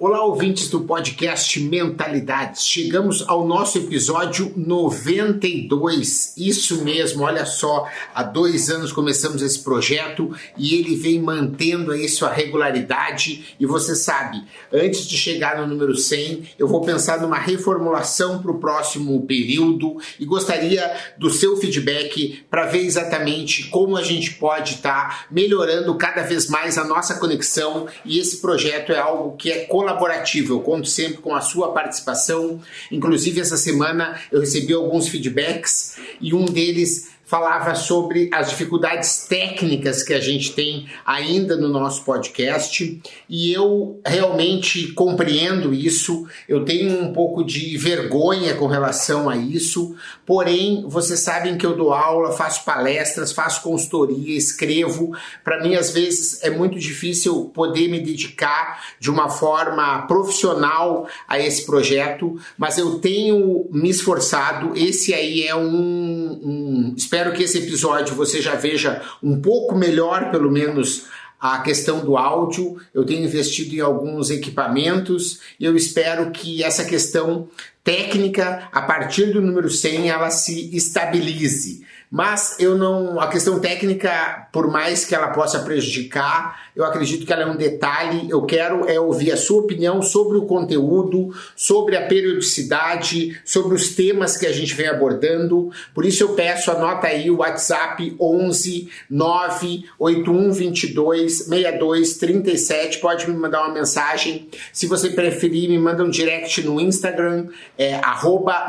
Olá, ouvintes do podcast Mentalidades. Chegamos ao nosso episódio 92. Isso mesmo, olha só, há dois anos começamos esse projeto e ele vem mantendo aí sua regularidade. E você sabe, antes de chegar no número 100, eu vou pensar numa reformulação para o próximo período e gostaria do seu feedback para ver exatamente como a gente pode estar tá melhorando cada vez mais a nossa conexão. E esse projeto é algo que é colaborativo colaborativo. Eu conto sempre com a sua participação. Inclusive, essa semana eu recebi alguns feedbacks e um deles falava sobre as dificuldades técnicas que a gente tem ainda no nosso podcast e eu realmente compreendo isso. Eu tenho um pouco de vergonha com relação a isso, porém, vocês sabem que eu dou aula, faço palestras, faço consultoria, escrevo. Para mim, às vezes, é muito difícil poder me dedicar de uma forma profissional a esse projeto, mas eu tenho me esforçado. Esse aí é um, um Espero que esse episódio você já veja um pouco melhor, pelo menos, a questão do áudio. Eu tenho investido em alguns equipamentos e eu espero que essa questão técnica, a partir do número 100, ela se estabilize. Mas eu não. A questão técnica, por mais que ela possa prejudicar, eu acredito que ela é um detalhe. Eu quero é ouvir a sua opinião sobre o conteúdo, sobre a periodicidade, sobre os temas que a gente vem abordando. Por isso eu peço, anota aí o WhatsApp 11 981 22 62 37. Pode me mandar uma mensagem. Se você preferir, me manda um direct no Instagram, é,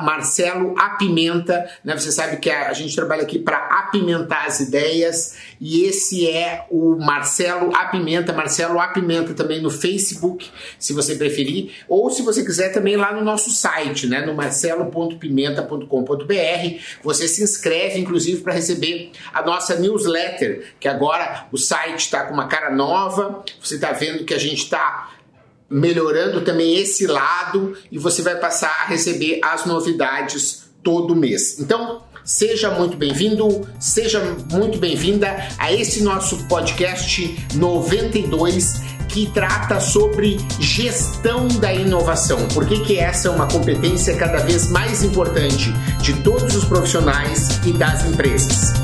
Marcelo Apimenta. Né? Você sabe que a, a gente trabalha aqui para apimentar as ideias. E esse é o Marcelo Apimenta, Marcelo Apimenta também no Facebook, se você preferir, ou se você quiser também lá no nosso site, né, no marcelo.pimenta.com.br, você se inscreve inclusive para receber a nossa newsletter, que agora o site está com uma cara nova, você está vendo que a gente está melhorando também esse lado e você vai passar a receber as novidades todo mês. Então, Seja muito bem-vindo, seja muito bem-vinda a esse nosso podcast 92 que trata sobre gestão da inovação. Por que, que essa é uma competência cada vez mais importante de todos os profissionais e das empresas?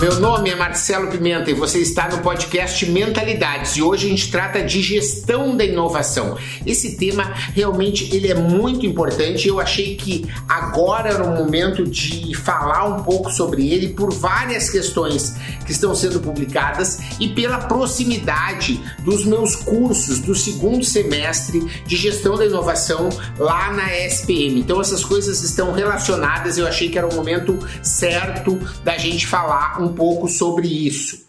Meu nome é Marcelo Pimenta e você está no podcast Mentalidades e hoje a gente trata de gestão da inovação. Esse tema realmente ele é muito importante. Eu achei que agora era o momento de falar um pouco sobre ele por várias questões que estão sendo publicadas e pela proximidade dos meus cursos do segundo semestre de gestão da inovação lá na SPM. Então essas coisas estão relacionadas. Eu achei que era o momento certo da gente falar um um pouco sobre isso.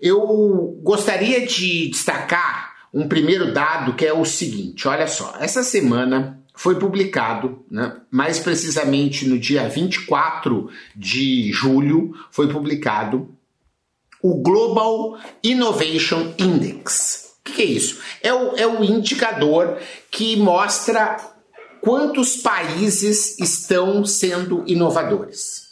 Eu gostaria de destacar um primeiro dado que é o seguinte: olha só, essa semana foi publicado, né, mais precisamente no dia 24 de julho, foi publicado o Global Innovation Index. O que é isso? É o, é o indicador que mostra quantos países estão sendo inovadores.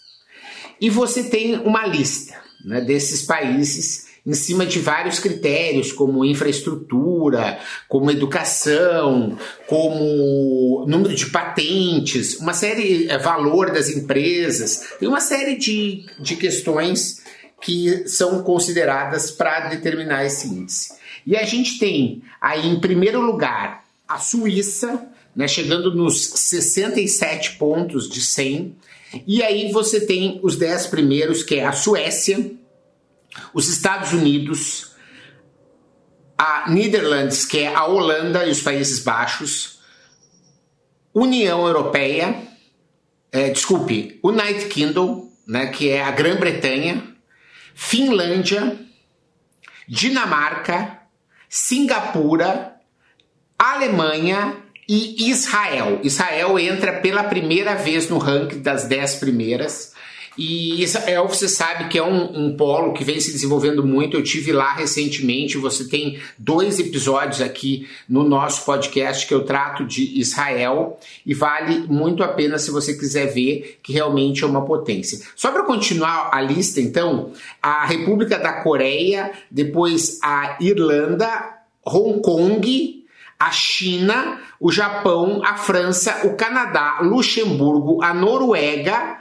E você tem uma lista né, desses países em cima de vários critérios, como infraestrutura, como educação, como número de patentes, uma série, é, valor das empresas, tem uma série de, de questões que são consideradas para determinar esse índice. E a gente tem aí, em primeiro lugar, a Suíça, né, chegando nos 67 pontos de 100, e aí você tem os dez primeiros, que é a Suécia, os Estados Unidos, a Netherlands, que é a Holanda e os Países Baixos, União Europeia, é, desculpe, United Kingdom, né, que é a Grã-Bretanha, Finlândia, Dinamarca, Singapura, Alemanha e Israel. Israel entra pela primeira vez no ranking das dez primeiras. E Israel, você sabe que é um, um, polo que vem se desenvolvendo muito. Eu tive lá recentemente. Você tem dois episódios aqui no nosso podcast que eu trato de Israel e vale muito a pena se você quiser ver que realmente é uma potência. Só para continuar a lista, então, a República da Coreia, depois a Irlanda, Hong Kong, a China, o Japão, a França, o Canadá, Luxemburgo, a Noruega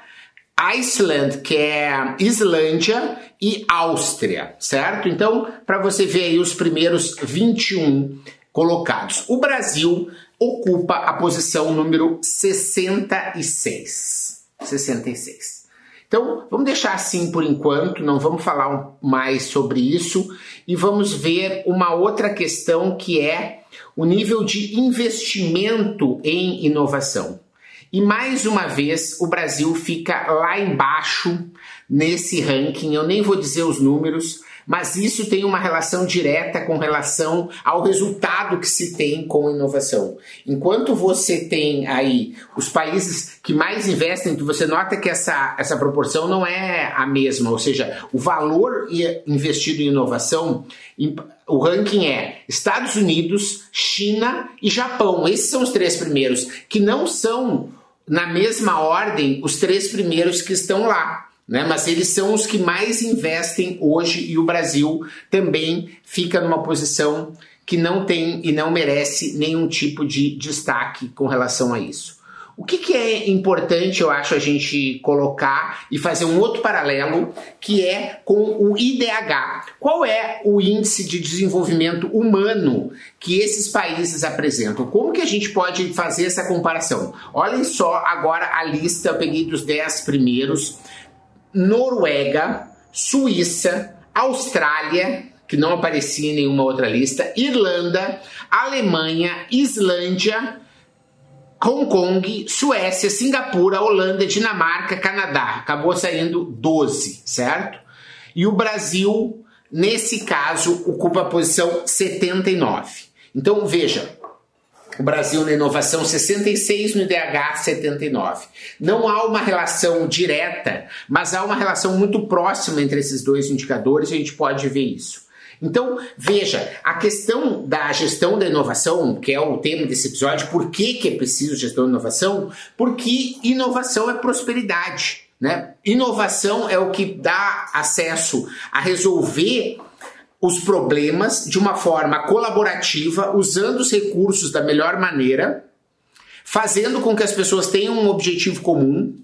Iceland, que é Islândia e Áustria, certo? Então, para você ver aí os primeiros 21 colocados. O Brasil ocupa a posição número 66. 66. Então, vamos deixar assim por enquanto, não vamos falar mais sobre isso e vamos ver uma outra questão que é o nível de investimento em inovação. E mais uma vez o Brasil fica lá embaixo nesse ranking. Eu nem vou dizer os números, mas isso tem uma relação direta com relação ao resultado que se tem com inovação. Enquanto você tem aí os países que mais investem, você nota que essa, essa proporção não é a mesma, ou seja, o valor investido em inovação, o ranking é Estados Unidos, China e Japão. Esses são os três primeiros, que não são na mesma ordem os três primeiros que estão lá. Né? Mas eles são os que mais investem hoje e o Brasil também fica numa posição que não tem e não merece nenhum tipo de destaque com relação a isso. O que, que, é importante, eu acho, a gente colocar e fazer um outro paralelo, que é com o IDH. Qual é o índice de desenvolvimento humano que esses países apresentam? Como que a gente pode fazer essa comparação? Olhem só agora a lista, eu peguei dos 10 primeiros. Noruega, Suíça, Austrália, que não aparecia em nenhuma outra lista, Irlanda, Alemanha, Islândia, Hong Kong, Suécia, Singapura, Holanda, Dinamarca, Canadá. Acabou saindo 12, certo? E o Brasil, nesse caso, ocupa a posição 79. Então veja, o Brasil na inovação 66, no IDH 79. Não há uma relação direta, mas há uma relação muito próxima entre esses dois indicadores e a gente pode ver isso. Então, veja, a questão da gestão da inovação, que é o tema desse episódio, por que, que é preciso gestão da inovação? Porque inovação é prosperidade. Né? Inovação é o que dá acesso a resolver os problemas de uma forma colaborativa, usando os recursos da melhor maneira, fazendo com que as pessoas tenham um objetivo comum.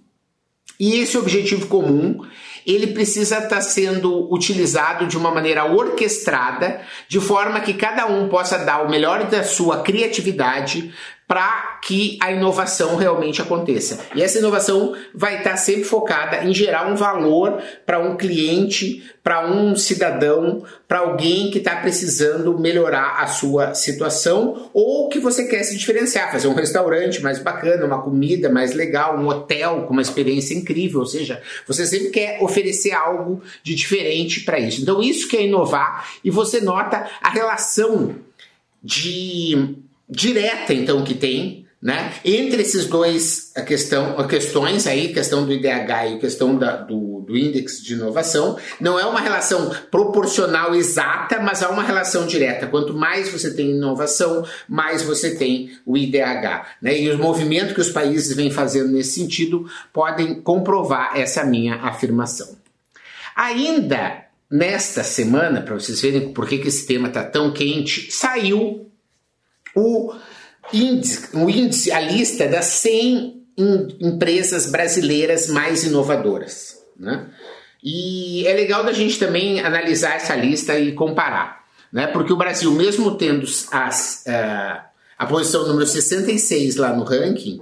E esse objetivo comum ele precisa estar tá sendo utilizado de uma maneira orquestrada, de forma que cada um possa dar o melhor da sua criatividade para que a inovação realmente aconteça. E essa inovação vai estar sempre focada em gerar um valor para um cliente, para um cidadão, para alguém que está precisando melhorar a sua situação ou que você quer se diferenciar, fazer um restaurante mais bacana, uma comida mais legal, um hotel com uma experiência incrível, ou seja, você sempre quer oferecer algo de diferente para isso. Então isso que é inovar e você nota a relação de direta então que tem né? Entre esses dois a questão, a questões aí, questão do IDH e questão da, do, do índice de inovação, não é uma relação proporcional exata, mas há uma relação direta. Quanto mais você tem inovação, mais você tem o IDH. Né? E os movimentos que os países vêm fazendo nesse sentido podem comprovar essa minha afirmação. Ainda nesta semana, para vocês verem por que, que esse tema está tão quente, saiu o índice, o índice, a lista das 100 empresas brasileiras mais inovadoras. Né? E é legal da gente também analisar essa lista e comparar. Né? Porque o Brasil, mesmo tendo as, uh, a posição número 66 lá no ranking,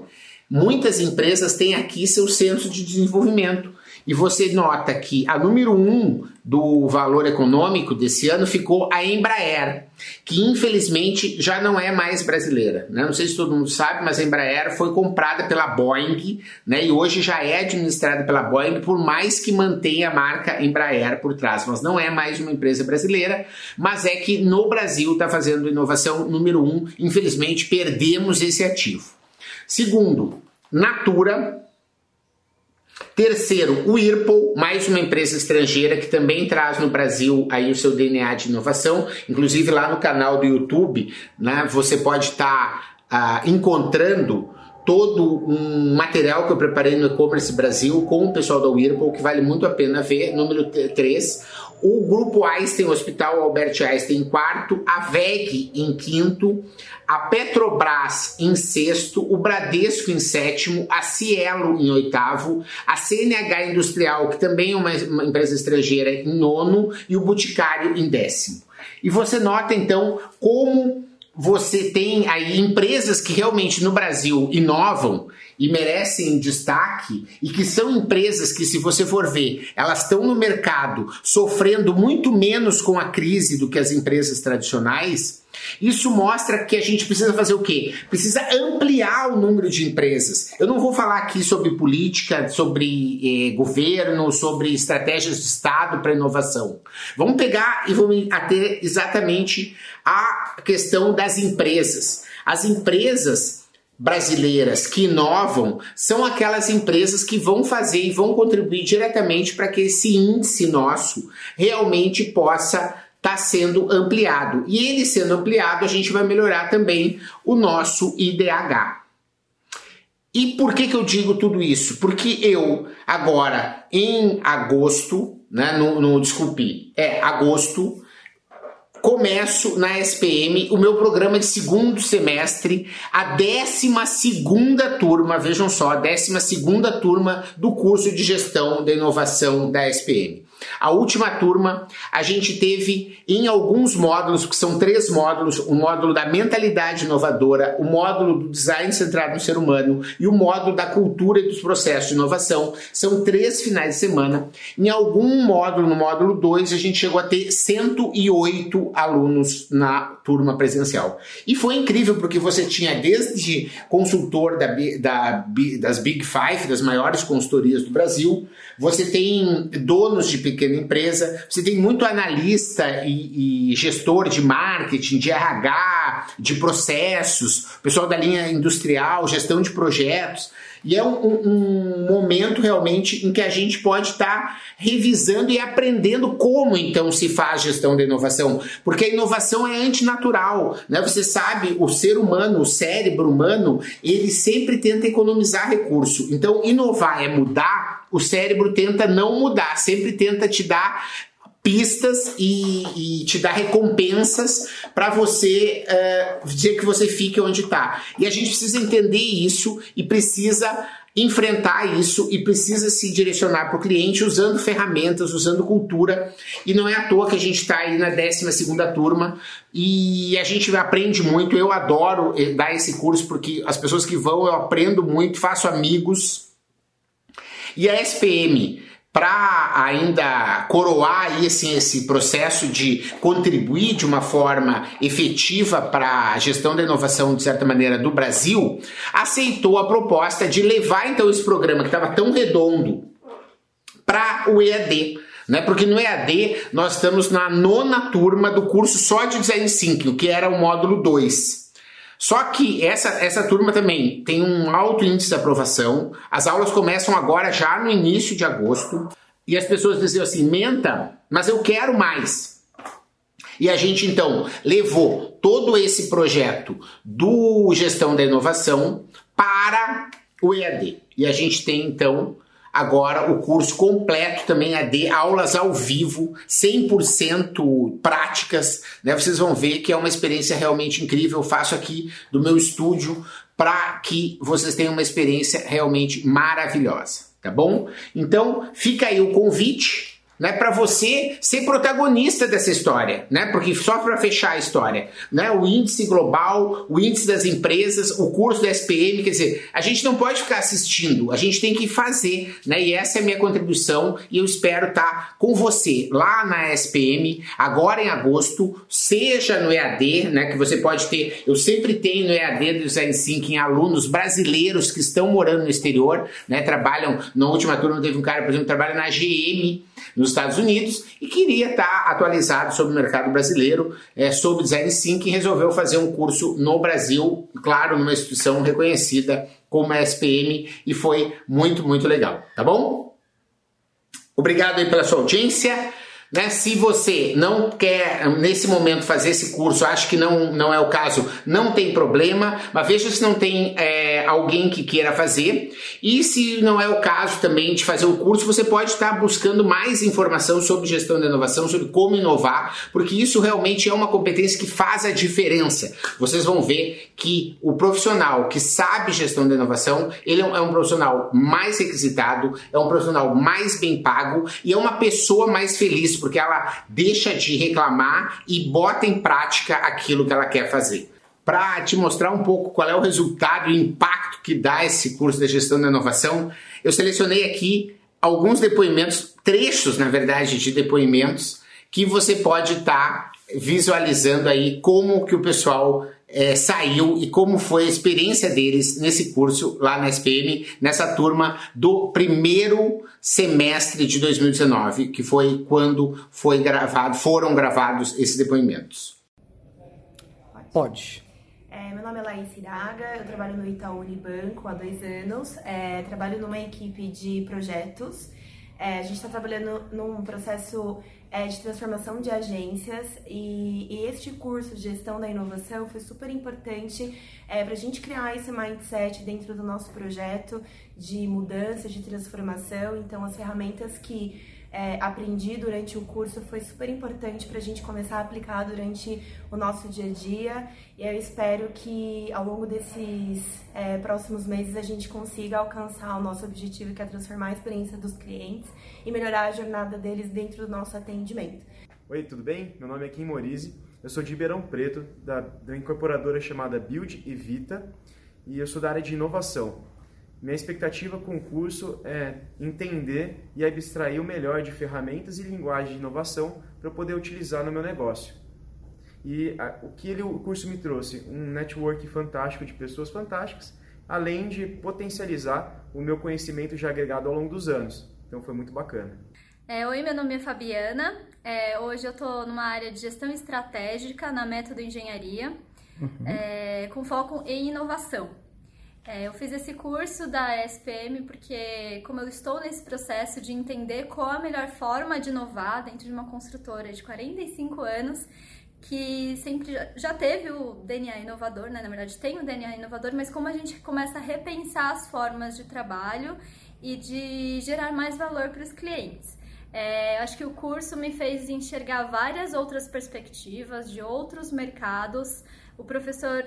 muitas empresas têm aqui seu centro de desenvolvimento e você nota que a número um do valor econômico desse ano ficou a Embraer, que infelizmente já não é mais brasileira. Né? Não sei se todo mundo sabe, mas a Embraer foi comprada pela Boeing né? e hoje já é administrada pela Boeing, por mais que mantenha a marca Embraer por trás. Mas não é mais uma empresa brasileira, mas é que no Brasil está fazendo inovação número um. Infelizmente, perdemos esse ativo. Segundo, Natura Terceiro, o Whirlpool, mais uma empresa estrangeira que também traz no Brasil aí o seu DNA de inovação. Inclusive lá no canal do YouTube, né, você pode estar tá, uh, encontrando todo um material que eu preparei no e-commerce Brasil com o pessoal da Whirlpool que vale muito a pena ver. Número 3, o grupo Einstein, Hospital Albert Einstein em quarto, a VEG em quinto, a Petrobras em sexto, o Bradesco em sétimo, a Cielo em oitavo, a CNH Industrial, que também é uma, uma empresa estrangeira, em nono, e o Boticário em décimo. E você nota então como você tem aí empresas que realmente no Brasil inovam e merecem destaque e que são empresas que, se você for ver, elas estão no mercado sofrendo muito menos com a crise do que as empresas tradicionais. Isso mostra que a gente precisa fazer o quê? Precisa ampliar o número de empresas. Eu não vou falar aqui sobre política, sobre eh, governo, sobre estratégias de Estado para inovação. Vamos pegar e vamos ater exatamente a questão das empresas. As empresas brasileiras que inovam são aquelas empresas que vão fazer e vão contribuir diretamente para que esse índice nosso realmente possa estar tá sendo ampliado. E ele sendo ampliado, a gente vai melhorar também o nosso IDH. E por que, que eu digo tudo isso? Porque eu, agora, em agosto, né, no, no desculpe, é agosto, começo na SPM o meu programa de segundo semestre, a 12 segunda turma, vejam só, a 12 segunda turma do curso de gestão da inovação da SPM. A última turma a gente teve em alguns módulos, que são três módulos: o módulo da mentalidade inovadora, o módulo do design centrado no ser humano e o módulo da cultura e dos processos de inovação. São três finais de semana. Em algum módulo, no módulo 2, a gente chegou a ter 108 alunos na turma presencial. E foi incrível porque você tinha desde consultor da, da, das Big Five, das maiores consultorias do Brasil, você tem donos de pequena empresa, você tem muito analista e, e gestor de marketing, de RH, de processos, pessoal da linha industrial, gestão de projetos. E é um, um, momento realmente em que a gente pode estar tá revisando e aprendendo como então se faz gestão da inovação, porque a inovação é antinatural, né? Você sabe, o ser humano, o cérebro humano, ele sempre tenta economizar recurso. Então, inovar é mudar, o cérebro tenta não mudar, sempre tenta te dar pistas e, e, te dar recompensas para você uh, dizer que você fique onde está. E a gente precisa entender isso e precisa enfrentar isso e precisa se direcionar para o cliente usando ferramentas, usando cultura. E não é à toa que a gente está aí na 12 turma e a gente aprende muito. Eu adoro eh, dar esse curso porque as pessoas que vão eu aprendo muito, faço amigos. E a SPM para ainda coroar esse, esse processo de contribuir de uma forma efetiva para a gestão da inovação, de certa maneira, do Brasil, aceitou a proposta de levar então esse programa que estava tão redondo para o EAD. Né? Porque no EAD nós estamos na nona turma do curso só de Design Thinking, que era o módulo 2. Só que essa, essa turma também tem um alto índice de aprovação. As aulas começam agora, já no início de agosto. E as pessoas diziam assim: menta, mas eu quero mais. E a gente então levou todo esse projeto do Gestão da Inovação para o EAD. E a gente tem então agora o curso completo também AD, aulas ao vivo, 100% práticas, né? Vocês vão ver que é uma experiência realmente incrível. Eu faço aqui do meu estúdio para que vocês tenham uma experiência realmente maravilhosa, tá bom? Então, fica aí o convite né, para você ser protagonista dessa história, né? Porque só para fechar a história, né? O índice global, o índice das empresas, o curso da SPM, quer dizer, a gente não pode ficar assistindo, a gente tem que fazer, né? E essa é a minha contribuição e eu espero estar tá com você lá na SPM agora em agosto, seja no EAD, né? Que você pode ter, eu sempre tenho no EAD do Design Thinking alunos brasileiros que estão morando no exterior, né? Trabalham na última turma teve um cara, por exemplo, que trabalha na GM nos Estados Unidos e queria estar atualizado sobre o mercado brasileiro, é, sobre design thinking, e resolveu fazer um curso no Brasil, claro, numa instituição reconhecida como a SPM e foi muito, muito legal, tá bom? Obrigado aí pela sua audiência. Né? Se você não quer nesse momento fazer esse curso, acho que não, não é o caso, não tem problema, mas veja se não tem é, alguém que queira fazer. E se não é o caso também de fazer o curso, você pode estar buscando mais informação sobre gestão da inovação, sobre como inovar, porque isso realmente é uma competência que faz a diferença. Vocês vão ver que o profissional que sabe gestão da inovação, ele é um profissional mais requisitado, é um profissional mais bem pago e é uma pessoa mais feliz porque ela deixa de reclamar e bota em prática aquilo que ela quer fazer. Para te mostrar um pouco qual é o resultado e impacto que dá esse curso de gestão da inovação, eu selecionei aqui alguns depoimentos, trechos, na verdade, de depoimentos que você pode estar tá visualizando aí como que o pessoal é, saiu e como foi a experiência deles nesse curso lá na SPM, nessa turma do primeiro semestre de 2019, que foi quando foi gravado, foram gravados esses depoimentos. Pode. É, meu nome é Laís Iraga, eu trabalho no Itaú Unibanco há dois anos, é, trabalho numa equipe de projetos. É, a gente está trabalhando num processo é, de transformação de agências e, e, este curso de gestão da inovação foi super importante é, para a gente criar esse mindset dentro do nosso projeto de mudança, de transformação. Então, as ferramentas que é, aprendi durante o curso foi super importante para a gente começar a aplicar durante o nosso dia a dia. E eu espero que ao longo desses é, próximos meses a gente consiga alcançar o nosso objetivo, que é transformar a experiência dos clientes e melhorar a jornada deles dentro do nosso atendimento. Oi, tudo bem? Meu nome é Kim Morise, eu sou de Ribeirão Preto, da, da incorporadora chamada Build e Vita, e eu sou da área de inovação. Minha expectativa com o curso é entender e abstrair o melhor de ferramentas e linguagem de inovação para eu poder utilizar no meu negócio. E a, o que ele, o curso me trouxe? Um network fantástico de pessoas fantásticas, além de potencializar o meu conhecimento já agregado ao longo dos anos. Então foi muito bacana. É, Oi, meu nome é Fabiana. É, hoje eu estou numa área de gestão estratégica na Método Engenharia, uhum. é, com foco em inovação. É, eu fiz esse curso da SPM porque, como eu estou nesse processo de entender qual a melhor forma de inovar dentro de uma construtora de 45 anos, que sempre já teve o DNA inovador, né? Na verdade, tem o DNA inovador, mas como a gente começa a repensar as formas de trabalho e de gerar mais valor para os clientes. É, acho que o curso me fez enxergar várias outras perspectivas de outros mercados. O professor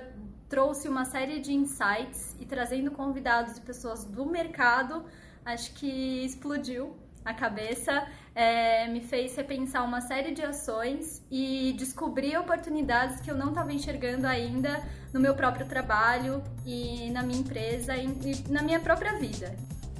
trouxe uma série de insights e trazendo convidados e pessoas do mercado, acho que explodiu a cabeça, é, me fez repensar uma série de ações e descobrir oportunidades que eu não estava enxergando ainda no meu próprio trabalho e na minha empresa e, e na minha própria vida.